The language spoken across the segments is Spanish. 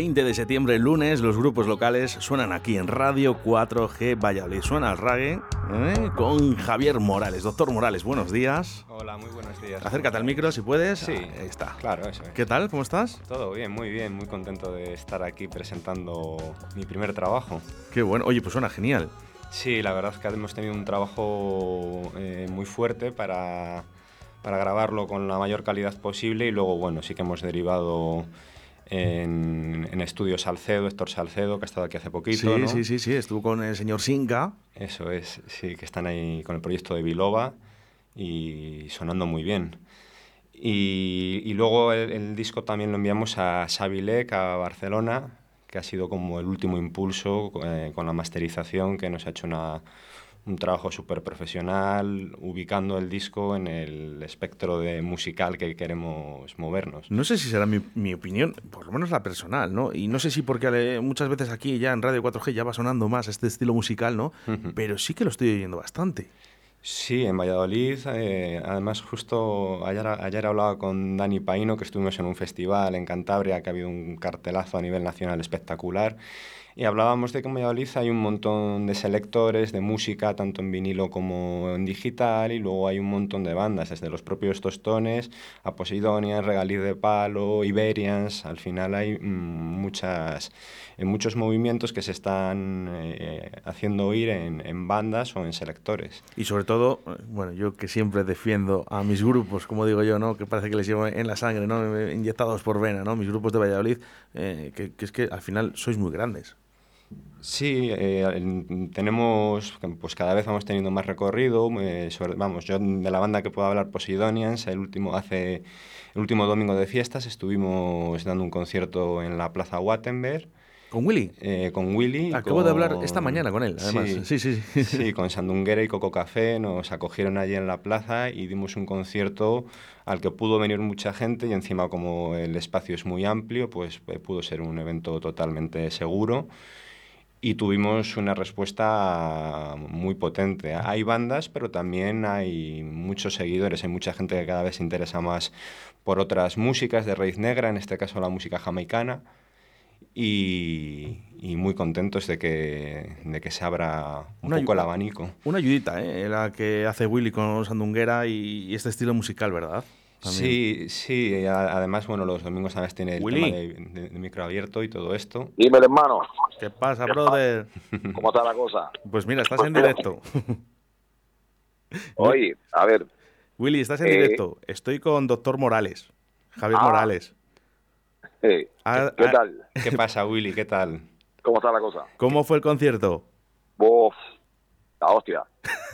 De septiembre, lunes, los grupos locales suenan aquí en Radio 4G Valladolid. Suena el reggae ¿eh? con Javier Morales. Doctor Morales, buenos días. Hola, muy buenos días. Acércate al micro si puedes. Sí, ahí está. Claro, eso. ¿Qué tal? ¿Cómo estás? Todo bien, muy bien. Muy contento de estar aquí presentando mi primer trabajo. Qué bueno. Oye, pues suena genial. Sí, la verdad es que hemos tenido un trabajo eh, muy fuerte para, para grabarlo con la mayor calidad posible y luego, bueno, sí que hemos derivado en, en Estudios Salcedo, Héctor Salcedo, que ha estado aquí hace poquito. Sí, ¿no? sí, sí, sí, estuvo con el señor Singa. Eso es, sí, que están ahí con el proyecto de Biloba y sonando muy bien. Y, y luego el, el, disco también lo enviamos a Sabilec, a Barcelona, que ha sido como el último impulso eh, con la masterización, que nos ha hecho una, un trabajo súper profesional, ubicando el disco en el espectro de musical que queremos movernos. No sé si será mi, mi, opinión, por lo menos la personal, ¿no? Y no sé si porque muchas veces aquí ya en Radio 4G ya va sonando más este estilo musical, ¿no? Uh -huh. Pero sí que lo estoy oyendo bastante. Sí, en Valladolid, eh, además justo ayer, ayer hablaba con Dani Paino, que estuvimos en un festival en Cantabria, que ha habido un cartelazo a nivel nacional espectacular, y hablábamos de que en Valladolid hay un montón de selectores de música, tanto en vinilo como en digital, y luego hay un montón de bandas, desde los propios Tostones a Poseidonian, Regaliz de Palo, Iberians, al final hay mmm, muchas, eh, muchos movimientos que se están eh, haciendo oír en, en, bandas o en selectores. Y sobre todo, bueno, yo que siempre defiendo a mis grupos, como digo yo, ¿no? que parece que les llevo en la sangre, ¿no? inyectados por vena, ¿no? mis grupos de Valladolid, eh, que, que es que al final sois muy grandes. Sí, eh, tenemos, pues cada vez vamos teniendo más recorrido. Eh, sobre, vamos, yo de la banda que puedo hablar, Poseidonians, el último hace el último domingo de fiestas estuvimos dando un concierto en la Plaza Wattenberg. ¿Con Willy? Eh, con Willy. Acabo con... de hablar esta mañana con él, además. Sí, sí, sí. sí con Sandunguera y Coco Café nos acogieron allí en la plaza y dimos un concierto al que pudo venir mucha gente y encima como el espacio es muy amplio, pues pudo ser un evento totalmente seguro y tuvimos una respuesta muy potente. Hay bandas, pero también hay muchos seguidores, hay mucha gente que cada vez se interesa más por otras músicas de raíz negra, en este caso la música jamaicana. Y, y muy contentos de que, de que se abra un Una poco el abanico. Una ayudita, ¿eh? La que hace Willy con Sandunguera y, y este estilo musical, ¿verdad? También. Sí, sí, a- además, bueno, los domingos además tiene el Willy. tema de, de- de micro abierto y todo esto. Dímelo, hermano, ¿Qué pasa, brother? ¿cómo está la cosa? Pues mira, estás en directo. Oye, a ver, Willy, estás en Eh. directo. Estoy con doctor Morales. Javier Ah. Morales. Ah, ¿qué ah, tal? ¿Qué pasa, Willy? ¿Qué tal? ¿Cómo está la cosa? ¿Cómo fue el concierto? Vos, la hostia,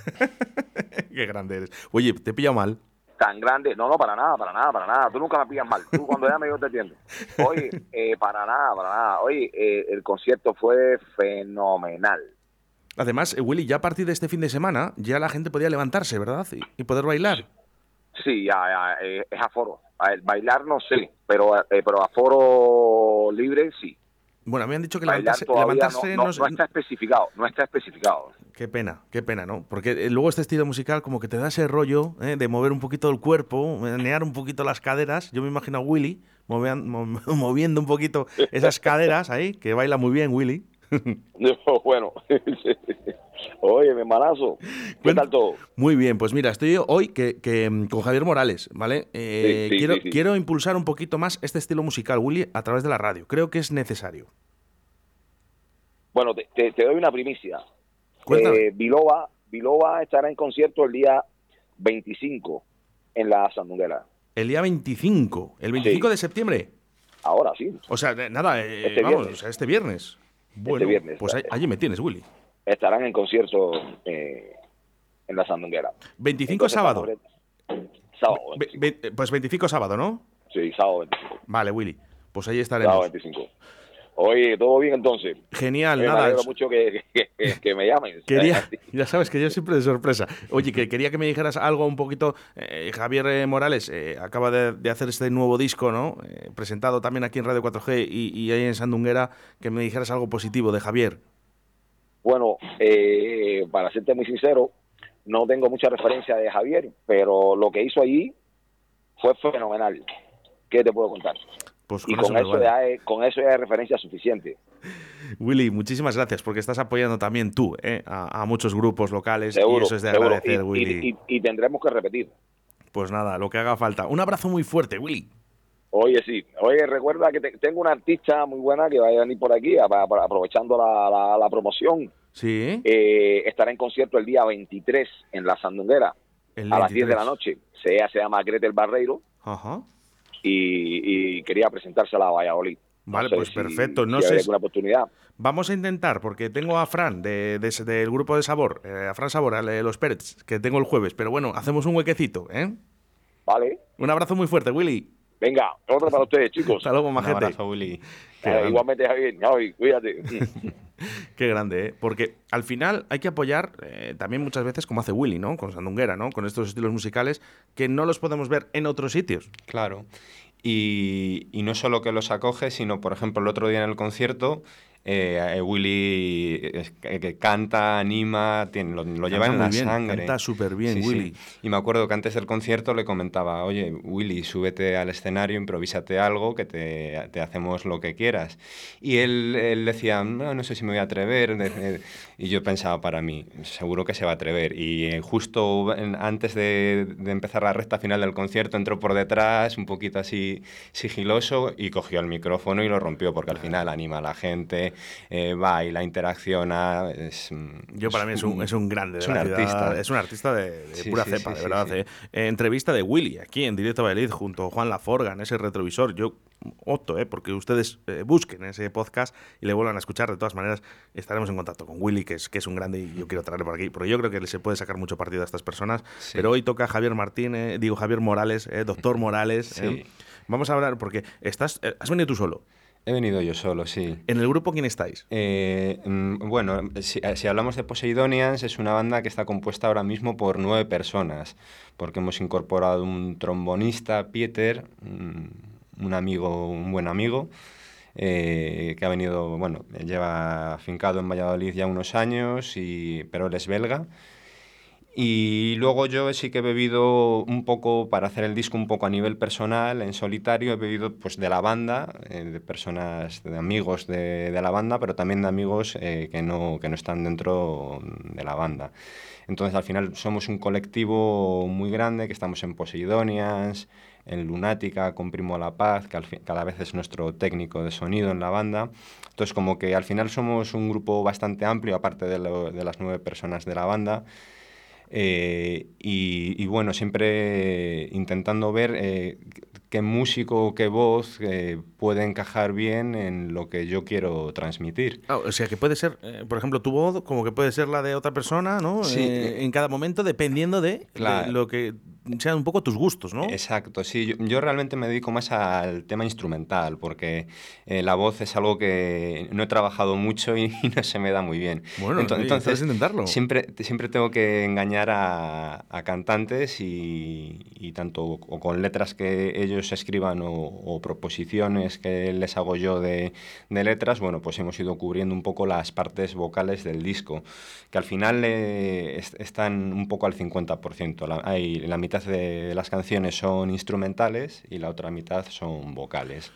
Qué grande eres. Oye, te he pillado mal. tan grande. No, no, para nada, para nada, para nada. Tú nunca me pillas mal. Tú cuando llames yo te entiendo. Oye, eh, para nada, para nada. Oye, eh, el concierto fue fenomenal. Además, eh, Willy, ya a partir de este fin de semana, ya la gente podía levantarse, ¿verdad? Y, y poder bailar. Sí, ya, ya, eh, es aforo. A bailar no sé, pero, eh, pero aforo libre sí. Bueno, me han dicho que levantarse, levantarse no, no- no se- no está especificado, no está especificado. Qué pena, qué pena, ¿no? Porque eh, luego este estilo musical como que te da ese rollo ¿eh? de mover un poquito el cuerpo, menear un poquito las caderas. Yo me imagino a Willy movean- mo- moviendo un poquito esas caderas ahí, que baila muy bien Willy. bueno, oye, mi hermanazo, ¿qué tal todo? Muy bien, pues mira, estoy hoy que, que, mm, con Javier Morales, ¿vale? Eh, Sí, sí, quiero, sí, sí. quiero impulsar un poquito más este estilo musical, Willy, a través de la radio. Creo que es necesario. Bueno, te, te- te doy una primicia. Cuéntame. Eh, Biloba, Biloba estará en concierto el día 25 en la Sandunguera. El día 25, el 25 de septiembre. Ahora sí, O sea, nada, eh, Este vamos, viernes. o sea, este viernes. Bueno, viernes, pues ahí- allí me tienes, Willy. Estarán en concierto eh, en la Sandunguera. 25 Entonces, sábado. Sábado, Ve- 25. ve- pues 25 sábado, ¿no? Sí, sábado 25. Vale, Willy. Pues ahí Sábado estaremos. 25. Oye, todo bien entonces. Genial, Eh, me nada. es- mucho que, que- me llamen. Quería, ya sabes que yo siempre de sorpresa. Oye, que quería que me dijeras algo un poquito. eh, Javier eh, Morales eh, acaba de, de hacer este nuevo disco, ¿no? Eh, presentado también aquí en Radio 4G y, y ahí en Sandunguera, que me dijeras algo positivo de Javier. Bueno, eh, para serte muy sincero, no tengo mucha referencia de Javier, pero lo que hizo allí fue fenomenal. ¿Qué te puedo contar? Pues Y con, con eso, eso, me vale. ya es, con eso ya es referencia suficiente. Willy, muchísimas gracias porque estás apoyando también tú eh, a, a muchos grupos locales y Seguro, eso es de seguro. agradecer, Y- Willy. y, y- y tendremos que repetir. Pues nada, lo que haga falta. Un abrazo muy fuerte, Willy. Oye, sí. Oye, recuerda que te- tengo una artista muy buena que va a venir por aquí, a- a- aprovechando la, la- la promoción. Sí, Eh, estará en concierto el día 23 en la Sandunguera, a las 10 de 23. la noche. Se, se llama Gretel Barreiro Ajá. y, y quería presentársela a Valladolid. No Vale, sé pues si- perfecto. No si sé si- oportunidad. Vamos a intentar, porque tengo a Fran de, de- del grupo de Sabor, eh, a Fran Sabor, a los Pérez, que tengo el jueves, pero bueno, hacemos un huequecito, ¿eh? ¿Vale? Un abrazo muy fuerte, Willy. Venga, otra para ustedes, chicos. Hasta luego, Un majete. abrazo, Willy. Qué Eh, igualmente, Javier. Javi, cuídate. Qué grande, ¿eh? Porque al final hay que apoyar eh, también muchas veces como hace Willy, ¿no? Con Sandunguera, ¿no? Con estos estilos musicales que no los podemos ver en otros sitios. Claro. Y, y no solo que los acoge, sino, por ejemplo, el otro día en el concierto, eh, eh, Willy eh, que, que canta, anima, tiene, lo, lo lleva en la bien, sangre. canta súper bien, Sí, sí. Willy. Y me acuerdo que antes del concierto le comentaba, oye, Willy, súbete al escenario, improvísate algo, que te, te hacemos lo que quieras. Y él, él decía, no, no sé si me voy a atrever. Y yo pensaba para mí, seguro que se va a atrever. Y eh, justo antes de, de empezar la recta final del concierto, entró por detrás, un poquito así sigiloso, y cogió el micrófono y lo rompió, porque al final anima a la gente, eh, baila, interacciona. Es, mm, Yo para mí es un, es un grande. de es un la ciudad. artista. Es un artista de, de Sí, pura sí, cepa, sí, de verdad. ¿eh? Eh, entrevista de Willy, aquí en Directo Valladolid, junto a Juan Laforga, en ese retrovisor. Yo opto, ¿eh? porque ustedes eh, busquen ese podcast y le vuelvan a escuchar. De todas maneras, estaremos en contacto con Willy, que es, que es un grande y yo quiero traerlo por aquí. Porque yo creo que se puede sacar mucho partido a estas personas. Sí. Pero hoy toca Javier Martín, eh, digo Javier Morales, doctor Morales. Sí. Vamos a hablar, porque estás, has venido tú solo. He venido yo solo, sí. ¿En el grupo quién estáis? Eh, mm, bueno, si, si hablamos de Poseidonians, es una banda que está compuesta ahora mismo por nueve personas, porque hemos incorporado un trombonista, Pieter, mm, un amigo, un buen amigo, eh, que ha venido, bueno, lleva afincado en Valladolid ya unos años, y, pero él es belga. Y luego yo sí que he bebido un poco, para hacer el disco un poco a nivel personal, en solitario, he bebido pues de la banda, eh, de personas, de amigos de, de, la banda, pero también de amigos eh, que, no, que no están dentro de la banda. Entonces al final somos un colectivo muy grande, que estamos en Poseidonians, en Lunática, con Primo La Paz, que al fin, cada vez es nuestro técnico de sonido en la banda. Entonces como que al final somos un grupo bastante amplio, aparte de, lo, de las nueve personas de la banda. Eh, y, y, bueno, siempre intentando ver eh, qué músico qué voz eh, puede encajar bien en lo que yo quiero transmitir. Ah, o sea, que puede ser, eh, por ejemplo, tu voz, como que puede ser la de otra persona, ¿no? Sí. Eh, en cada momento, dependiendo de, Claro. de lo que sean un poco tus gustos, ¿no? Exacto, sí, yo, yo realmente me dedico más al tema instrumental, porque eh, la voz es algo que no he trabajado mucho y, y no se me da muy bien. Bueno, Ento- oye, puedes intentarlo. Siempre, siempre tengo que engañar a, a cantantes y, y tanto o con letras que ellos escriban o, o proposiciones que les hago yo de, de letras, bueno, pues hemos ido cubriendo un poco las partes vocales del disco, que al final eh, est- están un poco al 50%. La, hay, la mitad de las canciones son instrumentales y la otra mitad son vocales.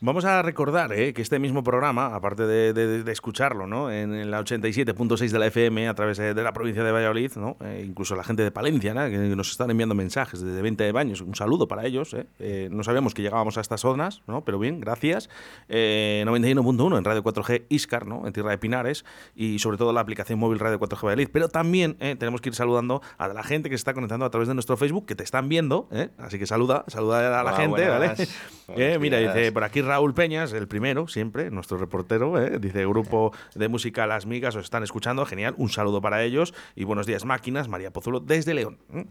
Vamos a recordar eh, que este mismo programa, aparte de, de- de escucharlo ¿no? en la 87.6 de la FM a través de, de la provincia de Valladolid, ¿no? Eh, incluso la gente de Palencia, ¿no? que nos están enviando mensajes desde 20 de baños, un saludo para ellos. ¿eh? Eh, no sabíamos que llegábamos a estas zonas, ¿no? pero bien, gracias. Eh, 91.1 en Radio 4G Iscar, ¿no? en Tierra de Pinares, y sobre todo la aplicación móvil Radio 4G Valladolid. Pero también eh, tenemos que ir saludando a la gente que se está conectando a través de nuestro Facebook, que te están viendo, ¿eh? así que saluda, saluda a la Hola, gente, buenas. ¿vale? Eh, mira, dice por aquí Raúl Peñas, el primero, siempre, nuestro reportero, ¿eh? dice grupo de música Las Migas, os están escuchando, genial, un saludo para ellos y buenos días máquinas, María Pozulo desde León. ¿eh?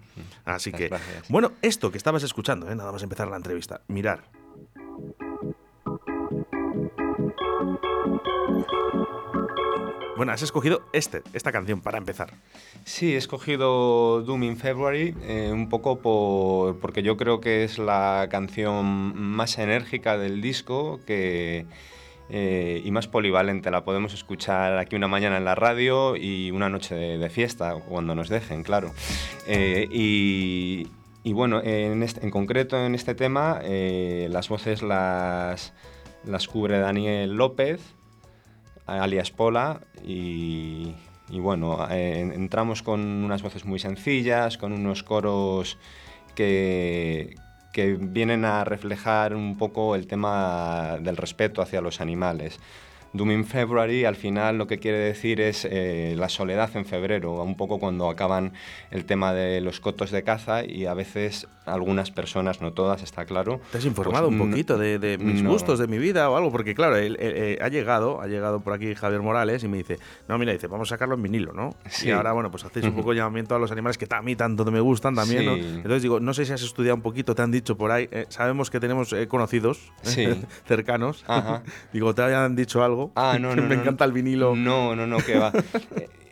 Así Muchas que, gracias. bueno, esto que estabas escuchando, ¿eh? nada más empezar la entrevista, mirar. Bueno, has escogido este, esta canción para empezar. Sí, he escogido Doom in February eh, un poco por, porque yo creo que es la canción más enérgica del disco que, eh, y más polivalente. La podemos escuchar aquí una mañana en la radio y una noche de, fiesta, cuando nos dejen, claro. Eh, y, bueno, en, este- en concreto en este tema, las voces las, las cubre Daniel López alias Pola y, bueno, eh, entramos con unas voces muy sencillas, con unos coros que, que vienen a reflejar un poco el tema del respeto hacia los animales. Doom in February al final lo que quiere decir es eh, la soledad en febrero, un poco cuando acaban el tema de los cotos de caza y a veces algunas personas, no todas, está claro. ¿Te has informado pues, un no- poquito de, de mis no. gustos, de mi vida o algo? Porque claro, él, él, eh, ha llegado, ha llegado por aquí Javier Morales y me dice, no, mira, dice, vamos a sacarlo en vinilo, ¿no? Sí. Y ahora, bueno, pues hacéis un poco llamamiento a los animales que a mí tanto me gustan también. Entonces digo, no sé si has estudiado un poquito, te han dicho por ahí, eh, sabemos que tenemos eh, conocidos Sí. cercanos. Ajá. digo, ¿te hayan dicho algo? Ah, no, no. me no, encanta el vinilo. No, no, no, que va.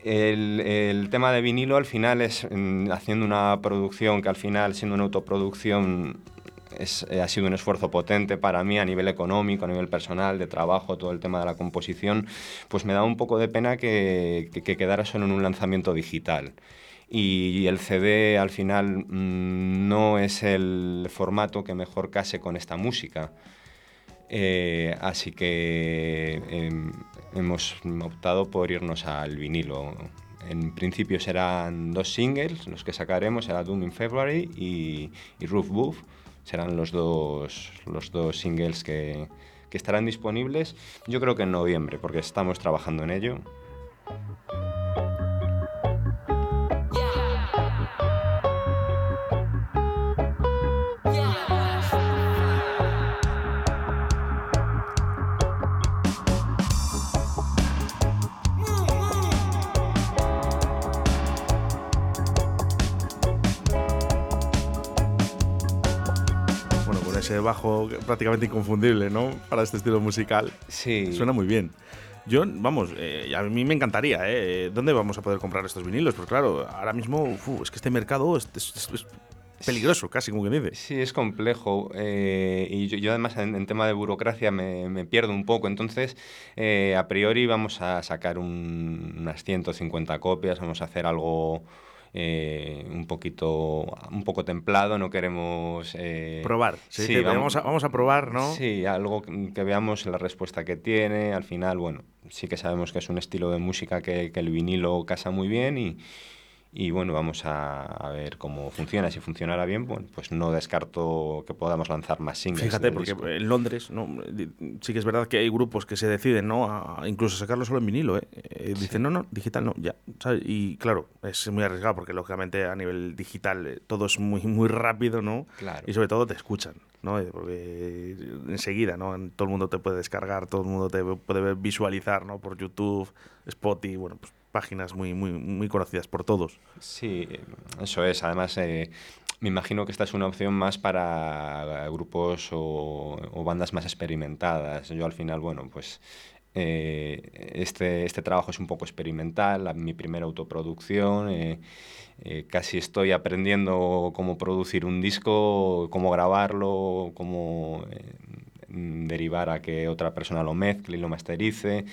El, el tema de vinilo al final es haciendo una producción que al final, siendo una autoproducción, es- eh, ha sido un esfuerzo potente para mí a nivel económico, a nivel personal, de trabajo, todo el tema de la composición, pues me da un poco de pena que, que- que quedara solo en un lanzamiento digital. Y el CD al final mm, no es el formato que mejor case con esta música. Eh, así que em, hemos optado por irnos al vinilo. En principio serán dos singles los que sacaremos, será Doom in February y, Roof Boof. Serán los dos, los dos singles que, que estarán disponibles, yo creo que en noviembre, porque estamos trabajando en ello. Ese bajo prácticamente inconfundible, ¿no? Para este estilo musical. Sí. Suena muy bien. Yo, vamos, eh, a mí me encantaría, ¿eh? ¿Dónde vamos a poder comprar estos vinilos? Porque claro, ahora mismo, uf, es que este mercado es, es- es- es peligroso, casi como que dice. Sí, es complejo. eh, y yo, yo además en, en tema de burocracia me, me pierdo un poco. Entonces, eh, a priori vamos a sacar un- unas 150 copias, vamos a hacer algo eh, un poquito, un poco templado, no queremos... eh, Probar. Dice, vamos, a, vamos a probar, ¿no? Sí, algo que que veamos la respuesta que tiene. Al final, bueno, sí que sabemos que es un estilo de música que, que el vinilo casa muy bien y, y bueno, vamos a, a ver cómo funciona. Si funcionara bien, bueno, pues no descarto que podamos lanzar más singles. Fíjate, porque disco. en Londres ¿no? Sí que es verdad que hay grupos que se deciden ¿no? a incluso sacarlo solo en vinilo. ¿eh? Eh, Dicen, no, no, digital no, ya. ¿sabes? Y claro, es muy arriesgado porque lógicamente a nivel digital eh, todo es muy, muy rápido, ¿no? Claro. Y sobre todo te escuchan, ¿no? Eh, Porque enseguida, ¿no? Todo el mundo te puede descargar, todo el mundo te puede visualizar, ¿no? Por YouTube, Spotify, bueno, pues páginas muy, muy, muy conocidas por todos. Sí, eso es. Además, eh, me imagino que esta es una opción más para grupos o, o bandas más experimentadas. Yo al final, bueno, pues eh, este, este trabajo es un poco experimental, mi primera autoproducción. eh, eh, casi estoy aprendiendo cómo producir un disco, cómo grabarlo, cómo eh, derivar a que otra persona lo mezcle y lo masterice.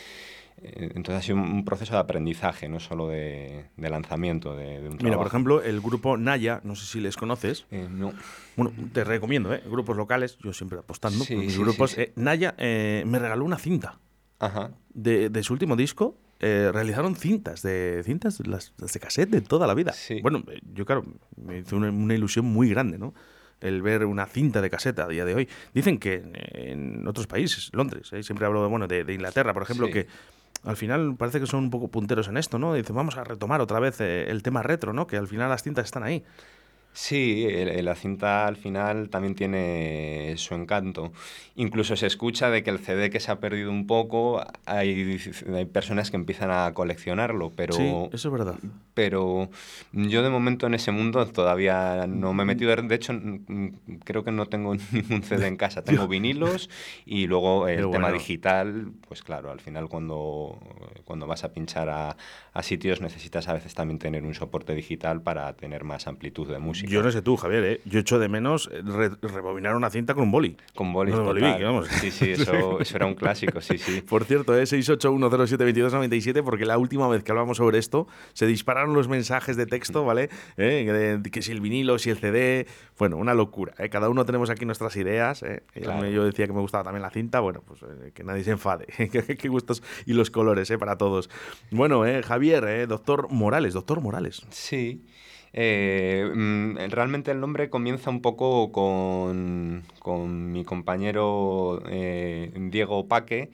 Eh, Entonces ha sido un- proceso de aprendizaje, no solo de, de lanzamiento de, de un Mira, trabajo. por ejemplo, el grupo Naya, no sé si les conoces. Eh, no. Bueno, te recomiendo, ¿eh? Grupos locales, yo siempre apostando Sí, por mis sí, grupos. sí. Eh, Naya me regaló una cinta Ajá. de, de su último disco. eh, realizaron cintas de cintas las, las de cassette de toda la vida. Sí. Bueno, yo claro, me hizo una, una ilusión muy grande, ¿no? El ver una cinta de cassette a día de hoy. Dicen que en, en otros países, Londres, ¿eh? siempre hablo de, bueno, de, de Inglaterra, por ejemplo, Sí. que al final parece que son un poco punteros en esto, ¿no? Dicen, vamos a retomar otra vez eh, el tema retro, ¿no? Que al final las cintas están ahí. Sí, la cinta al final también tiene su encanto. Incluso se escucha de que el CD que se ha perdido un poco, hay, hay personas que empiezan a coleccionarlo, pero, sí, eso es verdad. pero yo de momento en ese mundo todavía no me he metido. De hecho, creo que no tengo ningún CD en casa. Tengo vinilos y luego el tema bueno. digital, pues claro, al final cuando, cuando vas a pinchar a, a sitios necesitas a veces también tener un soporte digital para tener más amplitud de música. Yo no sé tú, Javier, ¿eh? yo echo de menos eh, re- rebobinar una cinta con un boli. Con bolis, No, vamos. Sí, sí, eso, eso era un clásico, sí, sí. Por cierto, ¿eh? 681072297, porque la última vez que hablamos sobre esto, se dispararon los mensajes de texto, ¿vale? ¿Eh? Que si el vinilo, si el CD, bueno, una locura. ¿eh? Cada uno tenemos aquí nuestras ideas. ¿eh? Claro. Yo decía que me gustaba también la cinta, bueno, pues eh, que nadie se enfade. Qué qué gustos y los colores, ¿eh? Para todos. Bueno, ¿eh? Javier, ¿eh? doctor Morales, doctor Morales. Sí. Eh, mm, realmente el nombre comienza un poco con, con mi compañero eh, Diego Paque,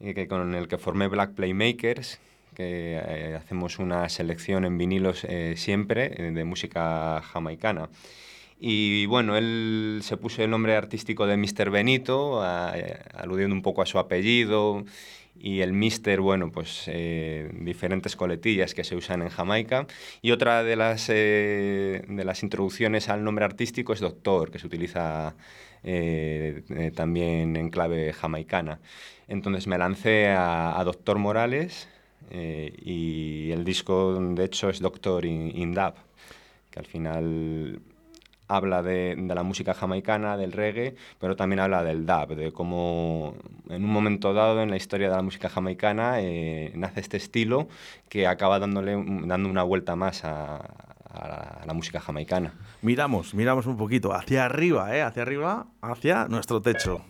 que, con el que formé Black Playmakers, que hacemos una selección en vinilos siempre de música jamaicana. Y bueno, él se puso el nombre artístico de Mr. Benito, aludiendo un poco a su apellido. Y el Mister, bueno, pues eh, diferentes coletillas que se usan en Jamaica. Y otra de las, eh, de las introducciones al nombre artístico es Doctor, que se utiliza eh, también en clave jamaicana. Entonces me lancé a, Doctor Morales y el disco, de hecho, es Doctor in, in Dub, que al final habla de, la música jamaicana, del reggae, pero también habla del dub, de cómo en un momento dado en la historia de la música jamaicana eh, nace este estilo que acaba dándole, dando una vuelta más a, a la, a la música jamaicana. Miramos, miramos un poquito hacia arriba, ¿eh? Hacia arriba, hacia nuestro techo.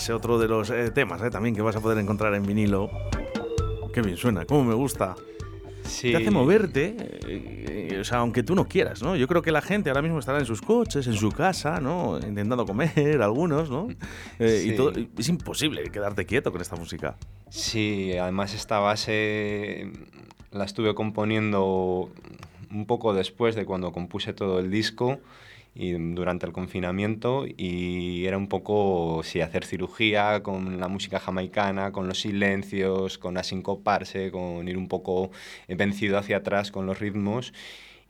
Es otro de los eh, temas eh, también que vas a poder encontrar en vinilo. Qué bien suena, cómo me gusta. Sí. Te hace moverte, eh, o sea, aunque tú no quieras, ¿no? Yo creo que la gente ahora mismo estará en sus coches, en su casa, ¿no? Intentando comer, algunos, ¿no? Eh, Y Sí. todo, es imposible quedarte quieto con esta música. Sí, además esta base la estuve componiendo un poco después de cuando compuse todo el disco y durante el confinamiento y era un poco sí hacer cirugía con la música jamaicana, con los silencios, con asincoparse, con ir un poco vencido hacia atrás con los ritmos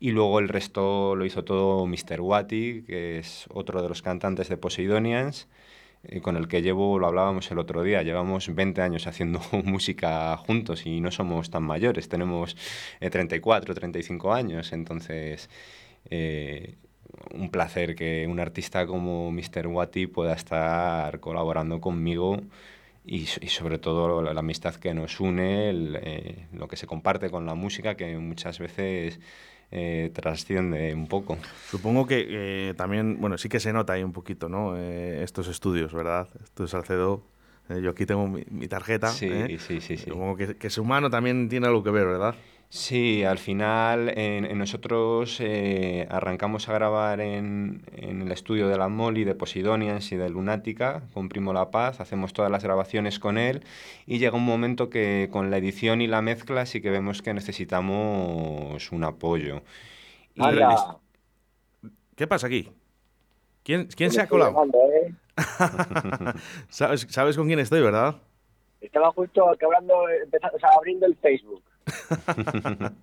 y luego el resto lo hizo todo Mr. Wati, que es otro de los cantantes de Poseidonians eh, con el que llevo, lo hablábamos el otro día, llevamos 20 años haciendo música juntos y no somos tan mayores, tenemos eh, 34, 35 años, entonces eh, un placer que un artista como Mr. Wati pueda estar colaborando conmigo y, sobre todo la, la amistad que nos une, el, eh, lo que se comparte con la música que muchas veces eh, trasciende un poco. Supongo que eh, también, bueno, sí que se nota ahí un poquito, ¿no? Estos estudios, ¿verdad? Esto es Salcedo. Eh, yo aquí tengo mi, mi tarjeta. Sí, sí, sí, sí. Supongo que, que su mano también tiene algo que ver, ¿verdad? Sí, al final en, en nosotros eh, arrancamos a grabar en, en el estudio de la Molly, de Posidonians y de Lunática, con Primo La Paz, hacemos todas las grabaciones con él y llega un momento que con la edición y la mezcla sí que vemos que necesitamos un apoyo. Y ¿Qué pasa aquí? ¿Quién, quién se ha colado? llamando, ¿eh? ¿Sabes, sabes con quién estoy, verdad? Estaba justo acabando, empezando, o sea, abriendo el Facebook.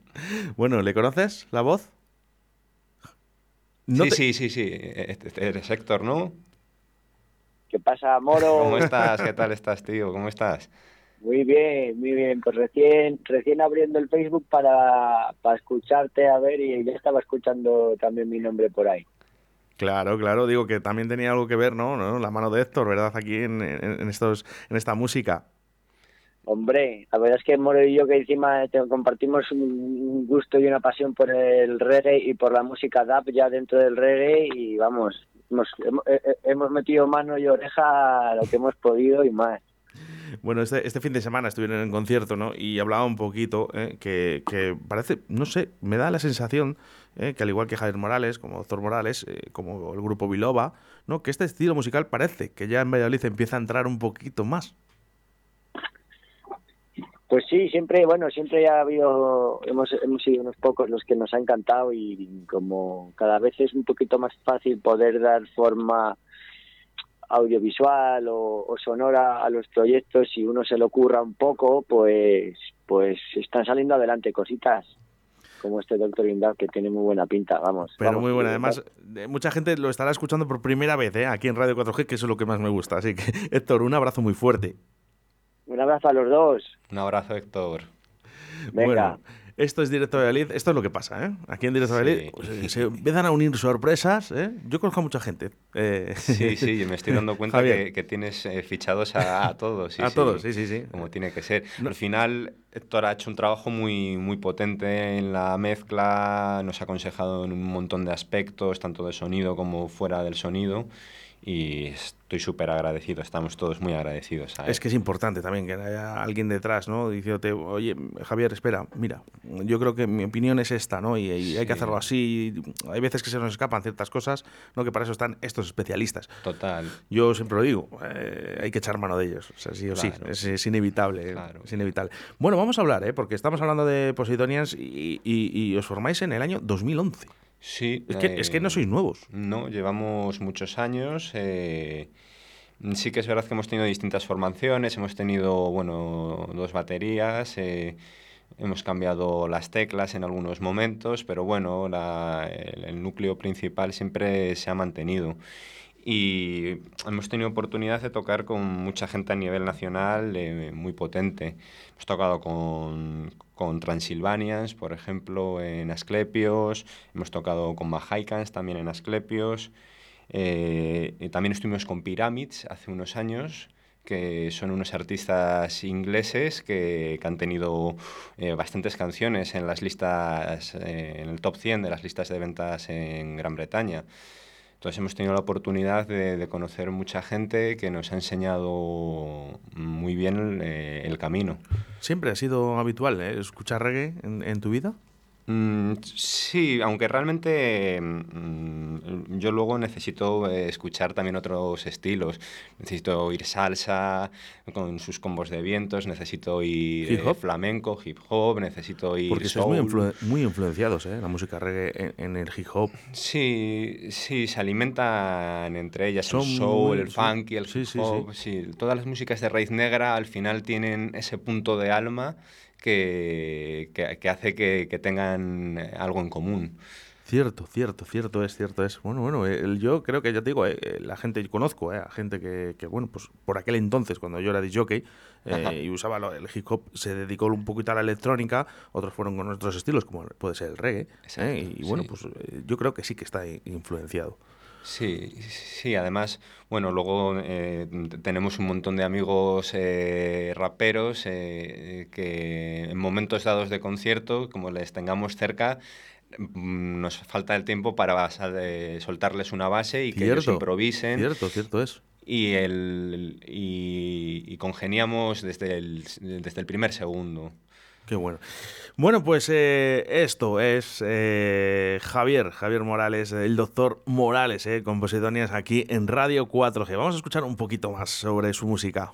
Bueno, ¿le conoces la voz? No sí, te- sí, sí, sí, eh, eh, eres Héctor, ¿no? ¿Qué pasa, Moro? ¿Cómo estás? ¿Qué tal estás, tío? ¿Cómo estás? Muy bien, muy bien. Pues recién, recién abriendo el Facebook para, para escucharte, a ver, y ya estaba escuchando también mi nombre por ahí. Claro, claro, digo que también tenía algo que ver, ¿no? ¿No? La mano de Héctor, ¿verdad? Aquí en estos, en esta música. Hombre, la verdad es que Moro y yo que encima compartimos un gusto y una pasión por el reggae y por la música dub ya dentro del reggae y vamos, hemos, eh, eh, hemos metido mano y oreja a lo que hemos podido y más. Bueno, este, este fin de semana estuvieron en concierto, ¿no? Y hablaba un poquito, ¿eh? que, que parece, no sé, me da la sensación ¿eh? que al igual que Javier Morales, como Doctor Morales, como el grupo Biloba, ¿no? Que este estilo musical parece que ya en Valladolid empieza a entrar un poquito más. Pues sí, siempre, bueno, siempre ha habido, hemos, hemos sido unos pocos los que nos ha encantado y como cada vez es un poquito más fácil poder dar forma audiovisual o, o sonora a los proyectos, si uno se le ocurra un poco, pues, pues están saliendo adelante cositas como este Doctor Indal que tiene muy buena pinta, vamos. Pero vamos, muy buena. Además, eh, mucha gente lo estará escuchando por primera vez, ¿eh? Aquí en Radio 4G, que eso es lo que más me gusta. Así que, Héctor, un abrazo muy fuerte. Un abrazo a los dos. Un abrazo, Héctor. Venga. Bueno, esto es Directo Valladolid. Esto es lo que pasa, ¿eh? Aquí en Directo Sí. Valladolid pues, eh, se empiezan a unir sorpresas, ¿eh? Yo conozco a mucha gente. eh, Sí, sí, me estoy dando cuenta que, que tienes eh, fichados a, a todos. sí, A todos, sí, sí, sí. Como tiene que ser. No- Al final, Héctor ha hecho un trabajo muy, muy potente en la mezcla, nos ha aconsejado en un montón de aspectos, tanto de sonido como fuera del sonido. Y estoy súper agradecido, estamos todos muy agradecidos a él. Es que es importante también que haya alguien detrás, ¿no? Diciéndote, oye, Javier, espera, mira, yo creo que mi opinión es esta, ¿no? Y, y hay que hacerlo así. Hay veces que se nos escapan ciertas cosas, ¿no? Que para eso están estos especialistas. Total. Yo siempre lo digo, eh, hay que echar mano de ellos, o sea, sí o sí, es, es inevitable, Claro. es inevitable. Bueno, vamos a hablar, ¿eh? Porque estamos hablando de Poseidonians y, y- y os formáis en el año 2011. Sí. Es que, es que no eh, sois nuevos. No, llevamos muchos años. eh, sí que es verdad que hemos tenido distintas formaciones, hemos tenido, bueno, dos baterías, eh, Hemos cambiado las teclas en algunos momentos, pero bueno, la- el, el núcleo principal siempre se ha mantenido. Y hemos tenido oportunidad de tocar con mucha gente a nivel nacional eh, muy potente. Hemos tocado con, con Transilvanians, por ejemplo, en Asclepios. Hemos tocado con Mahaikans también en Asclepios. Eh, también estuvimos con Pyramids hace unos años, que son unos artistas ingleses que, que han tenido eh, bastantes canciones en las listas, eh, en el top 100 de las listas de ventas en Gran Bretaña. Entonces hemos tenido la oportunidad de, de conocer mucha gente que nos ha enseñado muy bien eh, el camino. ¿Siempre ha sido habitual eh, escuchar reggae en tu vida? Mm, sí, aunque realmente mm, yo luego necesito eh, escuchar también otros estilos. Necesito oír salsa con sus combos de vientos, necesito oír Hip eh, hop. flamenco, hip hop, necesito oír Porque estáis muy, influ- muy influenciados, ¿eh? La música reggae en, en el hip hop. Sí, sí, se alimentan entre ellas Son el soul, muy- el sí. funky, el Sí, hip sí, hop. Sí, Todas las músicas de raíz negra al final tienen ese punto de alma que, que, que hace que, que tengan eh, algo en común. Cierto, cierto, cierto es, cierto es. Bueno, bueno, el- yo creo que ya te digo, eh, eh, la gente, yo conozco eh, a gente que, que, bueno, pues por aquel entonces, cuando yo era disjockey Ajá. eh, y usaba lo- el hip hop, se dedicó un poquito a la electrónica, otros fueron con otros estilos, como puede ser el reggae. Exacto, y bueno, sí. pues yo creo que sí que está influenciado. Sí, sí, además, bueno, luego eh, tenemos un montón de amigos eh, raperos eh, que en momentos dados de concierto, como les tengamos cerca, mm, nos falta el tiempo para de soltarles una base y que ellos improvisen. Cierto, cierto es. Y, el, y, y congeniamos desde el, desde el primer segundo. Qué bueno. Bueno, pues eh, esto es eh, Javier, Javier Morales, el doctor Morales, eh, con aquí en Radio 4G. Vamos a escuchar un poquito más sobre su música.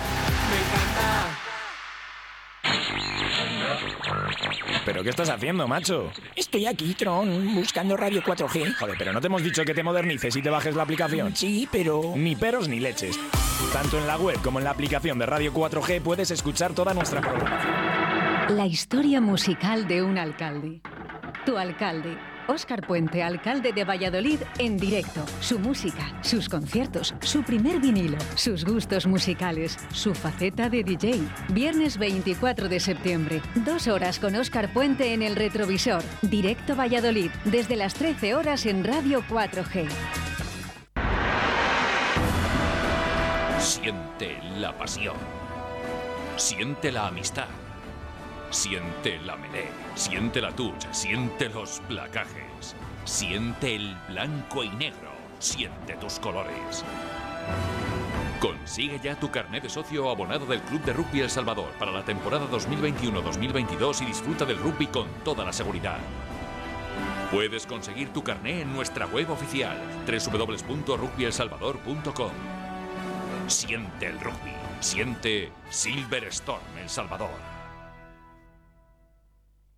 ¿Pero qué estás haciendo, macho? Estoy aquí, Tron, buscando Radio 4G. Joder, pero no te hemos dicho que te modernices y te bajes la aplicación. Sí, pero... Ni peros ni leches. Tanto en la web como en la aplicación de Radio 4G puedes escuchar toda nuestra programación. La historia musical de un alcalde. Tu alcalde. Óscar Puente, alcalde de Valladolid, en directo. Su música, sus conciertos, su primer vinilo, sus gustos musicales, su faceta de DJ. Viernes 24 de septiembre, dos horas con Óscar Puente en el retrovisor. Directo Valladolid, desde las 13 horas en Radio 4G. Siente la pasión. Siente la amistad. Siente la melé. Siente la tuya. Siente los placajes. Siente el blanco y negro. Siente tus colores. Consigue ya tu carnet de socio o abonado del Club de Rugby El Salvador para la temporada 2021-2022 y disfruta del rugby con toda la seguridad. Puedes conseguir tu carné en nuestra web oficial www.rugbyelsalvador.com. Siente el rugby. Siente Silverstone El Salvador.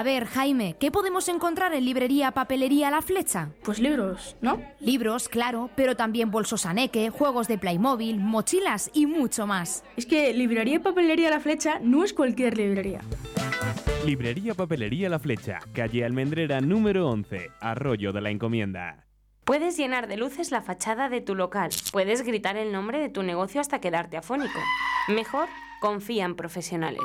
A ver, Jaime, ¿qué podemos encontrar en librería Papelería La Flecha? Pues libros, ¿no? Libros, claro, pero también bolsos Aneque, juegos de Playmobil, mochilas y mucho más. Es que librería Papelería La Flecha no es cualquier librería. Librería Papelería La Flecha, calle Almendrera número 11, Arroyo de la Encomienda. Puedes llenar de luces la fachada de tu local. Puedes gritar el nombre de tu negocio hasta quedarte afónico. Mejor, confía en profesionales.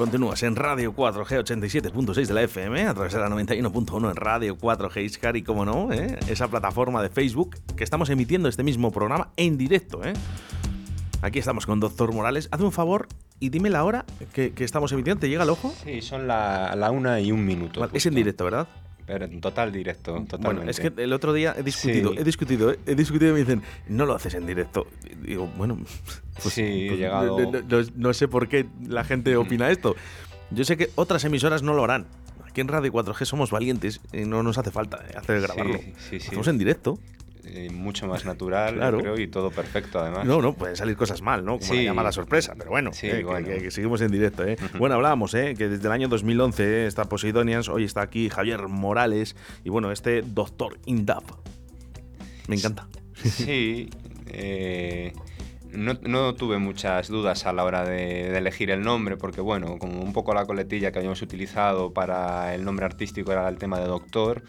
Continúas en Radio 4G 87.6 de la FM, a través de la 91.1 en Radio 4G Iscar y, como no, ¿eh? esa plataforma de Facebook que estamos emitiendo este mismo programa en directo. ¿eh? Aquí estamos con Doctor Morales. Hazme un favor y dime la hora que, que estamos emitiendo. ¿Te llega el ojo? Sí, son la, la una y un minuto. Vale, es en directo, ¿verdad? Pero en total directo, totalmente. Bueno, es que el otro día he discutido, Sí. he discutido, he discutido y me dicen, no lo haces en directo. Y digo, bueno, pues, Sí, he pues, llegado- no, no- no- no sé por qué la gente opina esto. Yo sé que otras emisoras no lo harán. Aquí en Radio 4G somos valientes y no nos hace falta eh, hacer grabarlo. Sí, sí, sí. Hacemos en directo. Eh, mucho más natural, Claro. creo, y todo perfecto además. No, no, pueden salir cosas mal, ¿no? Como Sí. la llamada sorpresa, pero bueno, Sí, eh, que- bueno. Que, que seguimos en directo, ¿eh? Bueno, hablábamos, ¿eh? Que desde el año 2011 eh, está Poseidonians, hoy está aquí Javier Morales y bueno, este Doctor Indap. Me encanta. Sí, eh, no, no tuve muchas dudas a la hora de, de elegir el nombre, porque bueno, como un poco la coletilla que habíamos utilizado para el nombre artístico era el tema de Doctor,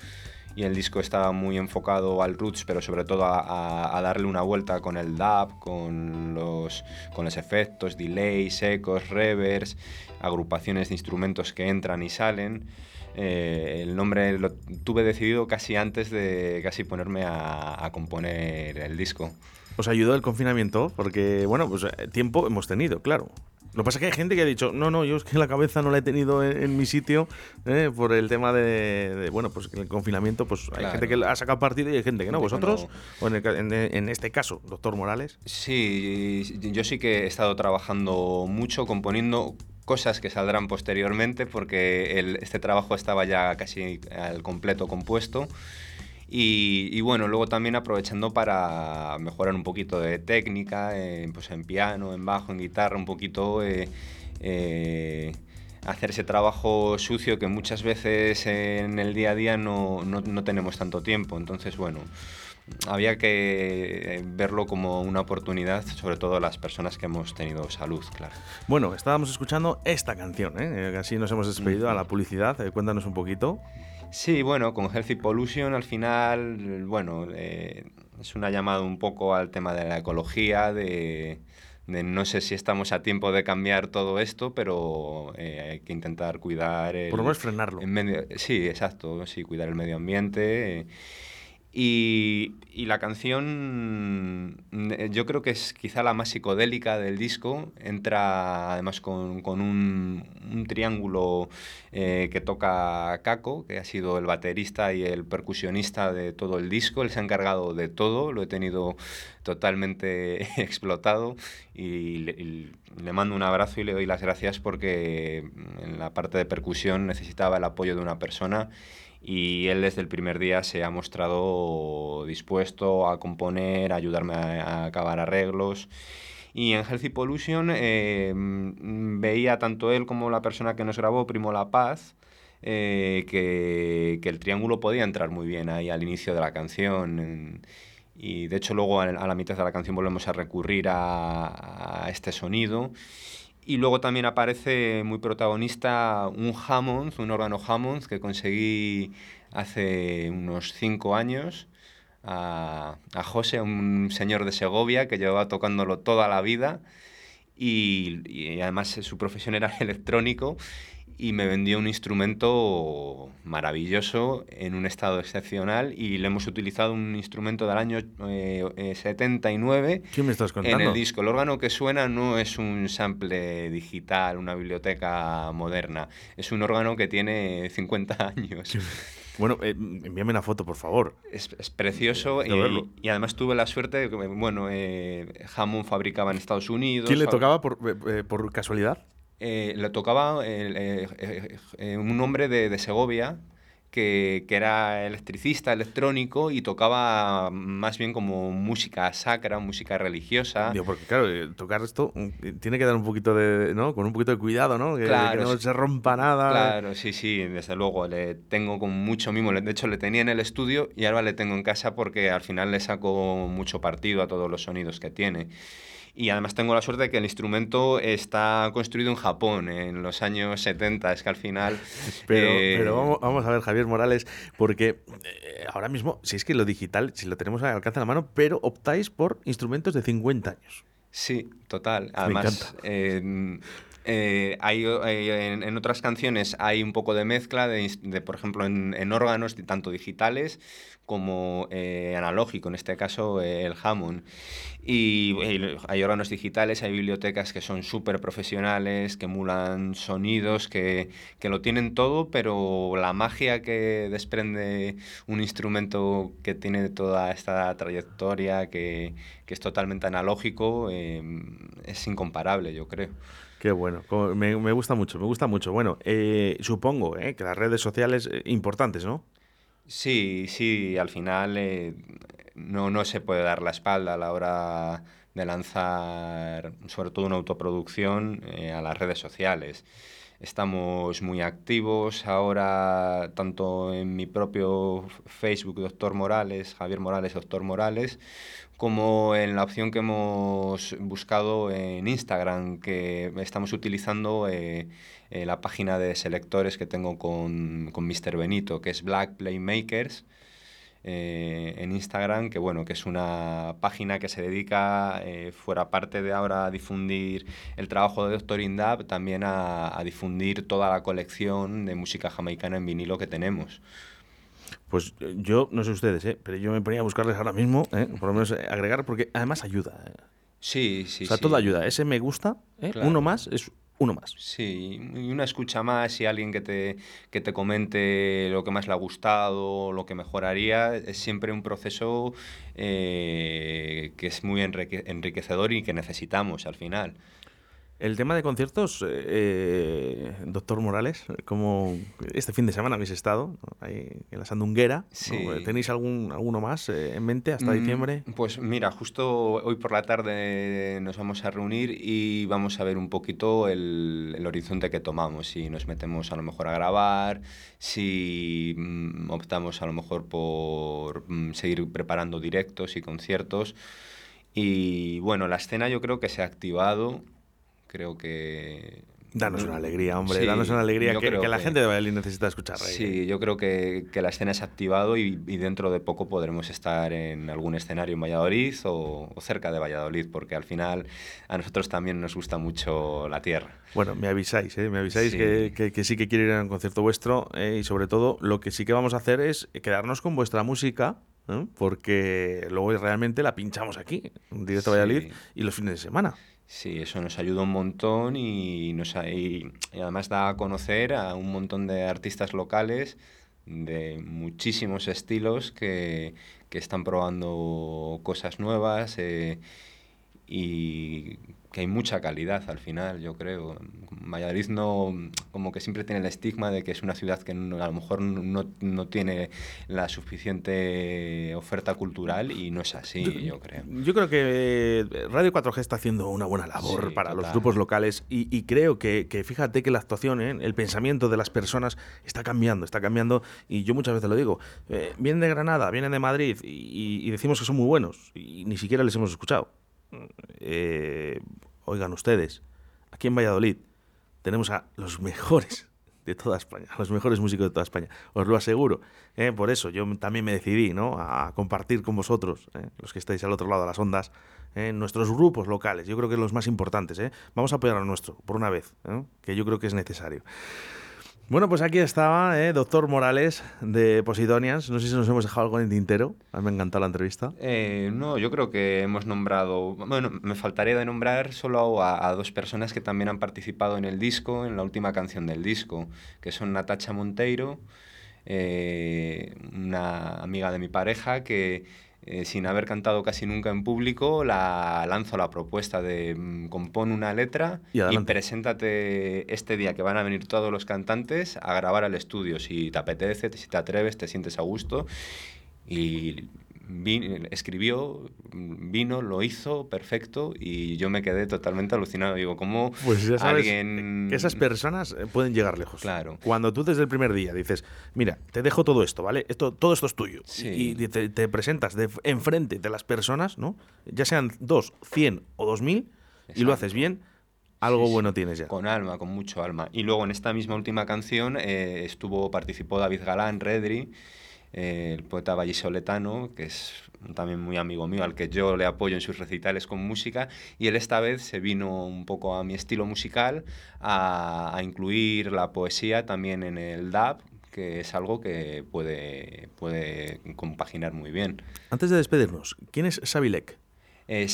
y el disco estaba muy enfocado al roots, pero sobre todo a, a- a darle una vuelta con el dub, con los, con los efectos, delays, ecos, reverbs, agrupaciones de instrumentos que entran y salen. eh, el nombre lo tuve decidido casi antes de casi ponerme a, a componer el disco. ¿Os ayudó el confinamiento? Porque, bueno, pues eh, tiempo hemos tenido, claro. Lo que pasa es que hay gente que ha dicho, no, no, yo es que la cabeza no la he tenido en, en mi sitio eh, por el tema de, de, bueno, pues el confinamiento, pues hay gente que ha sacado partido y hay gente que no. ¿Vosotros? no. O en, el ca- en- en este caso, doctor Morales. Sí, yo sí que he estado trabajando mucho, componiendo cosas que saldrán posteriormente, porque el- este trabajo estaba ya casi al completo compuesto. Y, y bueno, luego también aprovechando para mejorar un poquito de técnica, eh, pues en piano, en bajo, en guitarra, un poquito eh, eh, hacer ese trabajo sucio que muchas veces en el día a día no, no- no tenemos tanto tiempo. Entonces, bueno, había que verlo como una oportunidad, sobre todo las personas que hemos tenido salud, claro. Bueno, estábamos escuchando esta canción, ¿eh? Así nos hemos despedido a la publicidad. Cuéntanos un poquito. Sí, bueno, con Healthy Pollution al final, bueno, eh, es una llamada un poco al tema de la ecología, de, de no sé si estamos a tiempo de cambiar todo esto, pero eh, hay que intentar cuidar el, Por lo menos frenarlo. el medio, sí, exacto, sí, cuidar el medio ambiente. eh, y, y la canción, mm, yo creo que es quizá la más psicodélica del disco. Entra además con, con un, un triángulo eh, que toca Caco, que ha sido el baterista y el percusionista de todo el disco. Él se ha encargado de todo, lo he tenido totalmente explotado y le, y le mando un abrazo y le doy las gracias porque en la parte de percusión necesitaba el apoyo de una persona y él desde el primer día se ha mostrado dispuesto a componer, a ayudarme a, acabar arreglos. Y en Healthy Pollution eh, mm, veía tanto él como la persona que nos grabó, Primo La Paz, eh, que, que el triángulo podía entrar muy bien ahí al inicio de la canción. y de hecho luego a la mitad de la canción volvemos a recurrir a, a este sonido. Y luego también aparece muy protagonista un Hammond, un órgano Hammond que conseguí hace unos cinco años a, a José, un señor de Segovia que llevaba tocándolo toda la vida y, y además su profesión era electrónico y me vendió un instrumento maravilloso en un estado excepcional y le hemos utilizado un instrumento del año eh, eh, 79 ¿Qué me estás en contando? el disco. El órgano que suena no es un sample digital, una biblioteca moderna, es un órgano que tiene 50 años. Bueno, eh, envíame una foto, por favor. Es, es precioso Quiero y, y además tuve la suerte de que, bueno, eh, Hammond fabricaba en Estados Unidos. ¿Quién le tocaba por, eh, eh, por casualidad? Eh, le tocaba eh, eh, eh, un hombre de, de Segovia que, que era electricista, electrónico y tocaba más bien como música sacra, música religiosa. Digo, porque claro, tocar esto tiene que dar un poquito de, ¿no? Con un poquito de cuidado, ¿no? Que, Claro, que no se rompa nada. Claro, sí, sí, desde luego. Le tengo con mucho mimo. De hecho, le tenía en el estudio y ahora le tengo en casa porque al final le saco mucho partido a todos los sonidos que tiene. Y además tengo la suerte de que el instrumento está construido en Japón en los años 70. Es que al final... Pero, eh, pero vamos, vamos a ver, Javier Morales, porque eh, ahora mismo, si es que lo digital, si lo tenemos al alcance de la mano, pero optáis por instrumentos de 50 años. Sí, total. Además, eh, eh, hay, eh, en, en otras canciones hay un poco de mezcla, de, de, por ejemplo, en, en órganos tanto digitales como eh, analógico, en este caso eh, el Hammond. Y hay órganos digitales, hay bibliotecas que son súper profesionales, que emulan sonidos, que, que lo tienen todo, pero la magia que desprende un instrumento que tiene toda esta trayectoria, que, que es totalmente analógico, eh, es incomparable, yo creo. Qué bueno, me, me gusta mucho, me gusta mucho. Bueno, eh, supongo eh, que las redes sociales eh, importantes, ¿no? Sí, sí, al final eh, no, no se puede dar la espalda a la hora de lanzar, sobre todo una autoproducción, a las redes sociales. Estamos muy activos ahora, tanto en mi propio Facebook, Doctor Morales, Javier Morales, Doctor Morales, como en la opción que hemos buscado en Instagram, que estamos utilizando eh, eh, la página de selectores que tengo con, con Mr. Benito, que es Black Playmakers. eh, en Instagram, que bueno, que es una página que se dedica, fuera parte de ahora a difundir el trabajo de Doctor Indab, también a, a difundir toda la colección de música jamaicana en vinilo que tenemos. Pues eh, yo, no sé ustedes, ¿eh? pero yo me ponía a buscarles ahora mismo, ¿eh? por lo menos agregar, porque además ayuda. ¿eh? Sí, sí, o sea, sí. todo ayuda. Ese me gusta, ¿eh? Claro. uno más es uno más. Sí, y una escucha más y alguien que te, que te comente lo que más le ha gustado, lo que mejoraría, es siempre un proceso eh, que es muy enrique- enriquecedor y que necesitamos al final. El tema de conciertos, eh, eh, doctor Morales, como este fin de semana habéis estado ahí en la Sandunguera. Sí. ¿tenéis algún, alguno más eh, en mente hasta Mm, diciembre? Pues mira, justo hoy por la tarde nos vamos a reunir y vamos a ver un poquito el, el horizonte que tomamos, si nos metemos a lo mejor a grabar, si mm, optamos a lo mejor por mm, seguir preparando directos y conciertos. Y bueno, la escena yo creo que se ha activado, creo que... Danos una alegría, hombre, Sí, danos una alegría que, creo que la que- gente de Valladolid necesita escuchar. reggae. Sí, yo creo que, que la escena se ha activado y, y dentro de poco podremos estar en algún escenario en Valladolid o, o cerca de Valladolid, porque al final a nosotros también nos gusta mucho la tierra. Bueno, me avisáis, ¿eh? me avisáis Sí. Que, que- que sí que quiero ir a un concierto vuestro ¿eh? y sobre todo lo que sí que vamos a hacer es quedarnos con vuestra música, ¿eh? porque luego realmente la pinchamos aquí, en directo a Valladolid, Sí. y los fines de semana. Sí, eso nos ayuda un montón y, nos, y, y además da a conocer a un montón de artistas locales de muchísimos estilos que, que están probando cosas nuevas eh, y que hay mucha calidad al final, yo creo. Valladolid no, como que siempre tiene el estigma de que es una ciudad que no- a lo mejor no, no tiene la suficiente oferta cultural y no es así, yo creo. Yo creo que eh, Radio 4G está haciendo una buena labor Sí, para los grupos locales y, y creo que, que fíjate que la actuación, ¿eh? el pensamiento de las personas está cambiando, está cambiando y yo muchas veces lo digo, eh, vienen de Granada, vienen de Madrid y, y decimos que son muy buenos y ni siquiera les hemos escuchado. Eh, oigan ustedes, aquí en Valladolid tenemos a los mejores de toda España, a los mejores músicos de toda España, os lo aseguro. ¿eh? Por eso yo también me decidí ¿no? a compartir con vosotros, ¿eh? los que estáis al otro lado de las ondas, ¿eh? nuestros grupos locales, yo creo que los más importantes. Vamos a apoyar a nuestro, por una vez, que yo creo que es necesario. Bueno, pues aquí estaba, ¿eh? doctor Morales de Posidonians. No sé si nos hemos dejado algo en el tintero. A mí me ha encantado la entrevista. Eh, no, yo creo que hemos nombrado, bueno, me faltaría de nombrar solo a, a dos personas que también han participado en el disco, en la última canción del disco, que son Natacha Monteiro, eh, una amiga de mi pareja que eh, sin haber cantado casi nunca en público, la lanzo la propuesta de mm, compón una letra Y y, preséntate este día que van a venir todos los cantantes a grabar al estudio, si te apetece, si te atreves, te sientes a gusto. Y escribió, vino, lo hizo, perfecto, y yo me quedé totalmente alucinado. Digo, ¿cómo Pues ya sabes alguien... que esas personas eh, pueden llegar lejos. Claro. Cuando tú desde el primer día dices, mira, te dejo todo esto, ¿vale? Esto, todo esto es tuyo. Y y te, te presentas de, enfrente de las personas, ¿no? Ya sean dos, cien o dos mil, y lo haces bien, algo bueno tienes ya. Con alma, con mucho alma. Y luego en esta misma última canción eh, estuvo, participó David Galán, Redri, eh, el poeta vallisoletano, que es también muy amigo mío, al que yo le apoyo en sus recitales con música, y él esta vez se vino un poco a mi estilo musical a, a incluir la poesía también en el dub, que es algo que puede, puede compaginar muy bien. Antes de despedirnos, ¿quién es Sabilek? Eh,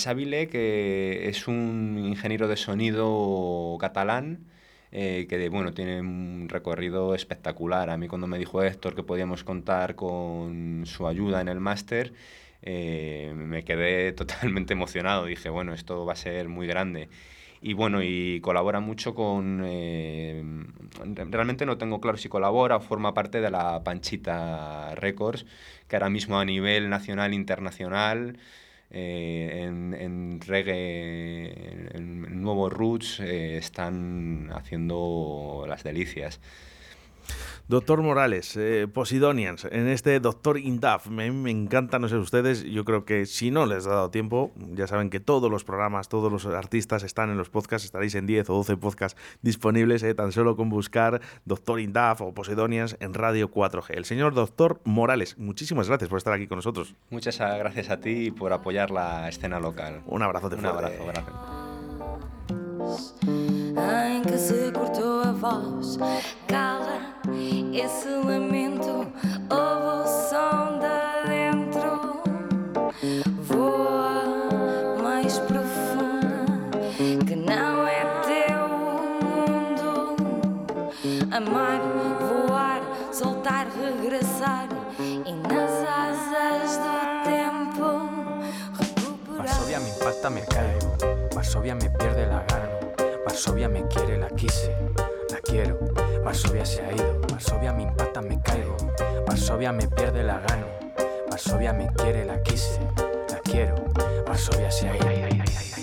que es un ingeniero de sonido catalán, eh, que bueno, tiene un recorrido espectacular. A mí cuando me dijo Héctor que podíamos contar con su ayuda en el máster, eh, me quedé totalmente emocionado. Dije, bueno, esto va a ser muy grande. Y bueno, y colabora mucho con... eh, re- realmente no tengo claro si colabora o forma parte de la Panchita Records, que ahora mismo a nivel nacional internacional eh, en, en reggae, en, en nuevos roots, eh, están haciendo las delicias. Doctor Morales, eh, Posidonians, en este Doctor Indaf, me, me encanta, no sé ustedes, yo creo que si no les ha dado tiempo, ya saben que todos los programas, todos los artistas están en los podcasts, estaréis en 10 o 12 podcasts disponibles, eh, tan solo con buscar Doctor Indaf o Posidonians en Radio 4G. El señor Doctor Morales, muchísimas gracias por estar aquí con nosotros. Muchas gracias a ti por apoyar la escena local. Un abrazo de Un fuerte. abrazo, gracias. Esse lamento, ouve o som de dentro. Voa mais profunda, que não é teu mundo. Amar, voar, soltar, regressar e nas asas do tempo. Varsovia me impacta, me caigo. Varsovia me pierde la gana. Varsovia me quiere, la quise, la quiero. Varsovia se ha ido. Varsovia me impacta, me caigo. Varsovia me pierde la gana. Varsovia me quiere, la quise, la quiero. Varsovia se ha ido.